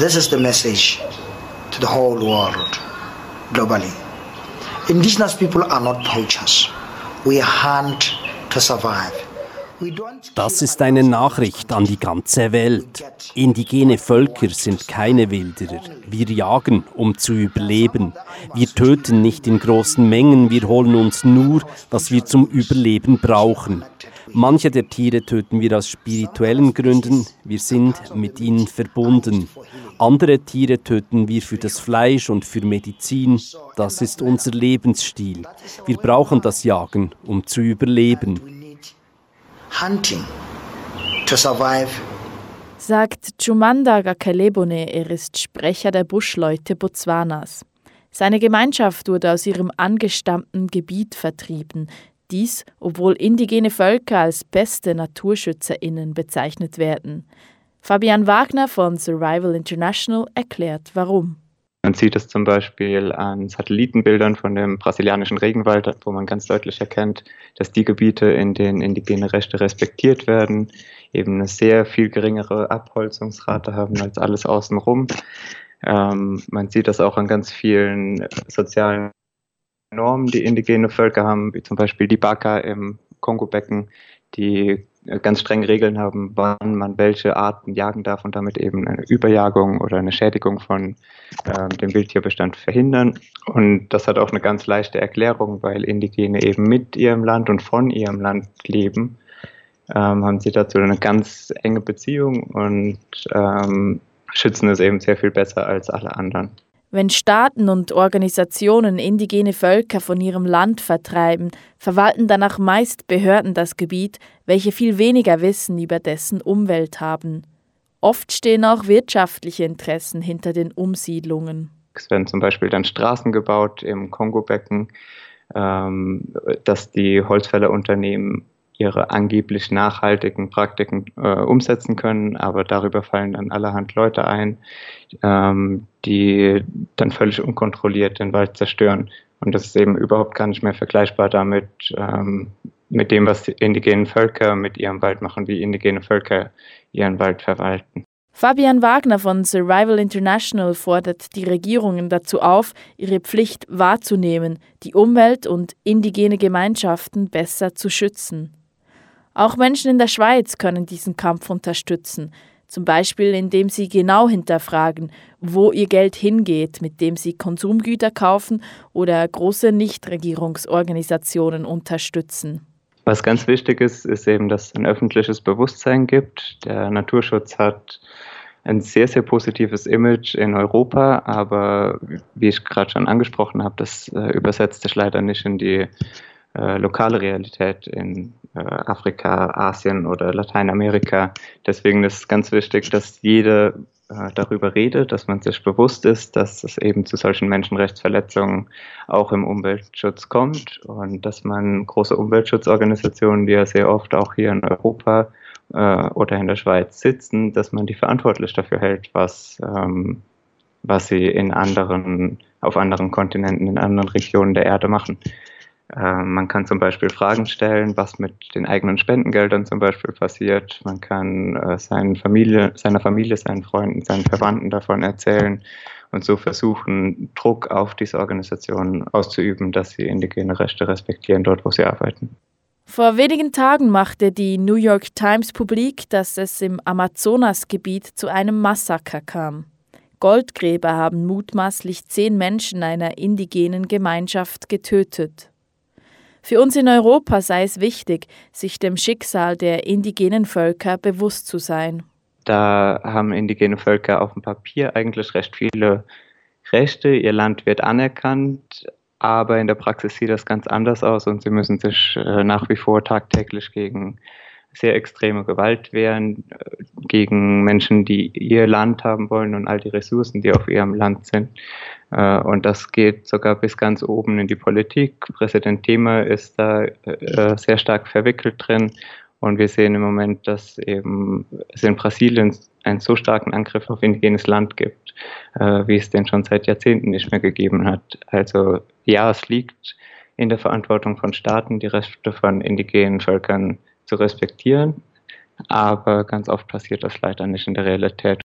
This is the message to the whole world globally. Indigenous people are not poachers. We hunt to survive. Das ist eine Nachricht an die ganze Welt. Indigene Völker sind keine Wilderer. Wir jagen, um zu überleben. Wir töten nicht in großen Mengen, wir holen uns nur, was wir zum Überleben brauchen. Manche der Tiere töten wir aus spirituellen Gründen, wir sind mit ihnen verbunden. Andere Tiere töten wir für das Fleisch und für Medizin, das ist unser Lebensstil. Wir brauchen das Jagen, um zu überleben hunting to survive. Sagt Chumanda Gakalebone, er ist Sprecher der Buschleute Botswanas. Seine Gemeinschaft wurde aus ihrem angestammten Gebiet vertrieben. Dies, obwohl indigene Völker als beste NaturschützerInnen bezeichnet werden. Fabian Wagner von Survival International erklärt, warum. Man sieht es zum Beispiel an Satellitenbildern von dem brasilianischen Regenwald, wo man ganz deutlich erkennt, dass die Gebiete, in denen indigene Rechte respektiert werden, eben eine sehr viel geringere Abholzungsrate haben als alles außenrum. Ähm, man sieht das auch an ganz vielen sozialen Normen, die indigene Völker haben, wie zum Beispiel die Baka im Kongo-Becken, die ganz strenge Regeln haben, wann man welche Arten jagen darf und damit eben eine Überjagung oder eine Schädigung von äh, dem Wildtierbestand verhindern. Und das hat auch eine ganz leichte Erklärung, weil Indigene eben mit ihrem Land und von ihrem Land leben, ähm, haben sie dazu eine ganz enge Beziehung und ähm, schützen es eben sehr viel besser als alle anderen. Wenn Staaten und Organisationen indigene Völker von ihrem Land vertreiben, verwalten danach meist Behörden das Gebiet, welche viel weniger Wissen über dessen Umwelt haben. Oft stehen auch wirtschaftliche Interessen hinter den Umsiedlungen. Es werden zum Beispiel dann Straßen gebaut im Kongo-Becken, ähm, dass die Holzfällerunternehmen ihre angeblich nachhaltigen Praktiken äh, umsetzen können, aber darüber fallen dann allerhand Leute ein, ähm, die dann völlig unkontrolliert den Wald zerstören. Und das ist eben überhaupt gar nicht mehr vergleichbar damit, ähm, mit dem, was die indigenen Völker mit ihrem Wald machen, wie indigene Völker ihren Wald verwalten. Fabian Wagner von Survival International fordert die Regierungen dazu auf, ihre Pflicht wahrzunehmen, die Umwelt und indigene Gemeinschaften besser zu schützen. Auch Menschen in der Schweiz können diesen Kampf unterstützen, zum Beispiel indem sie genau hinterfragen, wo ihr Geld hingeht, mit dem sie Konsumgüter kaufen oder große Nichtregierungsorganisationen unterstützen. Was ganz wichtig ist, ist eben, dass es ein öffentliches Bewusstsein gibt. Der Naturschutz hat ein sehr, sehr positives Image in Europa, aber wie ich gerade schon angesprochen habe, das äh, übersetzt sich leider nicht in die äh, lokale Realität in äh, Afrika, Asien oder Lateinamerika. Deswegen ist es ganz wichtig, dass jeder äh, darüber redet, dass man sich bewusst ist, dass es eben zu solchen Menschenrechtsverletzungen auch im Umweltschutz kommt und dass man große Umweltschutzorganisationen, die ja sehr oft auch hier in Europa äh, oder in der Schweiz sitzen, dass man die verantwortlich dafür hält, was, ähm, was sie in anderen, auf anderen Kontinenten, in anderen Regionen der Erde machen. Ähm, man kann zum Beispiel Fragen stellen, was mit den eigenen Spendengeldern zum Beispiel passiert. Man kann äh, seinen Familie, seiner Familie, seinen Freunden, seinen Verwandten davon erzählen und so versuchen, Druck auf diese Organisationen auszuüben, dass sie indigene Rechte respektieren, dort wo sie arbeiten. Vor wenigen Tagen machte die New York Times publik, dass es im Amazonasgebiet zu einem Massaker kam. Goldgräber haben mutmaßlich zehn Menschen einer indigenen Gemeinschaft getötet. Für uns in Europa sei es wichtig, sich dem Schicksal der indigenen Völker bewusst zu sein. Da haben indigene Völker auf dem Papier eigentlich recht viele Rechte. Ihr Land wird anerkannt, aber in der Praxis sieht das ganz anders aus und sie müssen sich äh, nach wie vor tagtäglich gegen sehr extreme Gewalt wehren, äh, gegen Menschen, die ihr Land haben wollen und all die Ressourcen, die auf ihrem Land sind. Äh, und das geht sogar bis ganz oben in die Politik. Präsident Thema ist da äh, sehr stark verwickelt drin. Und wir sehen im Moment, dass eben es in Brasilien einen so starken Angriff auf indigenes Land gibt, wie es den schon seit Jahrzehnten nicht mehr gegeben hat. Also ja, es liegt in der Verantwortung von Staaten, die Rechte von indigenen Völkern zu respektieren. Aber ganz oft passiert das leider nicht in der Realität.